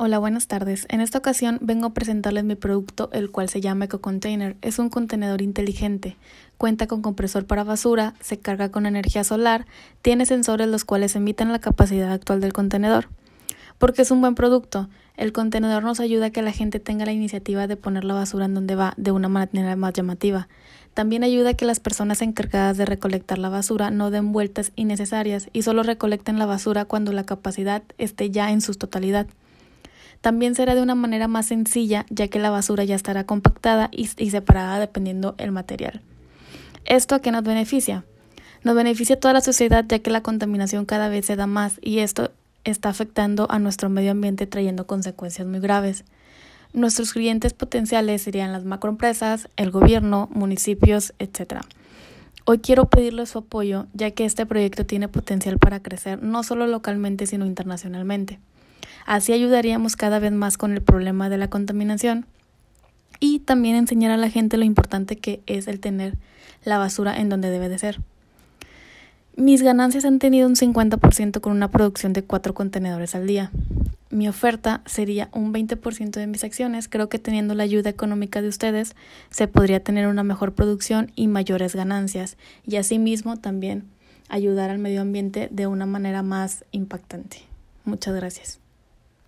Hola, buenas tardes. En esta ocasión vengo a presentarles mi producto, el cual se llama EcoContainer. Es un contenedor inteligente. Cuenta con compresor para basura, se carga con energía solar, tiene sensores los cuales emiten la capacidad actual del contenedor. Porque es un buen producto. El contenedor nos ayuda a que la gente tenga la iniciativa de poner la basura en donde va de una manera más llamativa. También ayuda a que las personas encargadas de recolectar la basura no den vueltas innecesarias y solo recolecten la basura cuando la capacidad esté ya en su totalidad. También será de una manera más sencilla, ya que la basura ya estará compactada y, separada dependiendo el material. ¿Esto qué nos beneficia? Nos beneficia a toda la sociedad ya que la contaminación cada vez se da más y esto está afectando a nuestro medio ambiente trayendo consecuencias muy graves. Nuestros clientes potenciales serían las macroempresas, el gobierno, municipios, etc. Hoy quiero pedirle su apoyo ya que este proyecto tiene potencial para crecer no solo localmente sino internacionalmente. Así ayudaríamos cada vez más con el problema de la contaminación y también enseñar a la gente lo importante que es el tener la basura en donde debe de ser. Mis ganancias han tenido un 50% con una producción de cuatro contenedores al día. Mi oferta sería un 20% de mis acciones. Creo que teniendo la ayuda económica de ustedes se podría tener una mejor producción y mayores ganancias y asimismo también ayudar al medio ambiente de una manera más impactante. Muchas gracias.